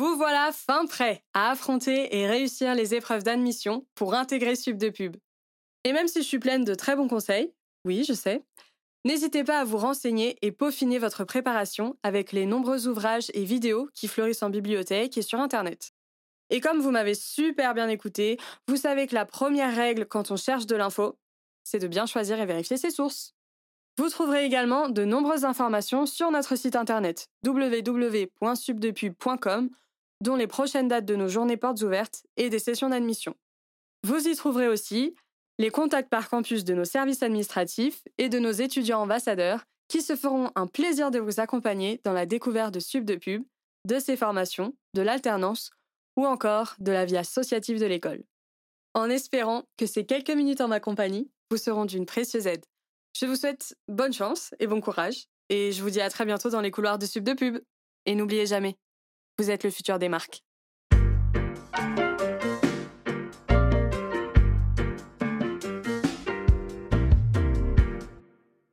enfin prêt à affronter et réussir les épreuves d'admission pour intégrer Sub de Pub. Et même si je suis pleine de très bons conseils, oui, je sais, n'hésitez pas à vous renseigner et peaufiner votre préparation avec les nombreux ouvrages et vidéos qui fleurissent en bibliothèque et sur Internet. Et comme vous m'avez super bien écouté, vous savez que la première règle quand on cherche de l'info, c'est de bien choisir et vérifier ses sources. Vous trouverez également de nombreuses informations sur notre site internet www.subdepub.com, dont les prochaines dates de nos journées portes ouvertes et des sessions d'admission. Vous y trouverez aussi les contacts par campus de nos services administratifs et de nos étudiants ambassadeurs qui se feront un plaisir de vous accompagner dans la découverte de Subdepub, de ses formations, de l'alternance ou encore de la vie associative de l'école. En espérant que ces quelques minutes en ma compagnie vous seront d'une précieuse aide. Je vous souhaite bonne chance et bon courage, et je vous dis à très bientôt dans les couloirs de Sub de Pub. Et n'oubliez jamais, vous êtes le futur des marques.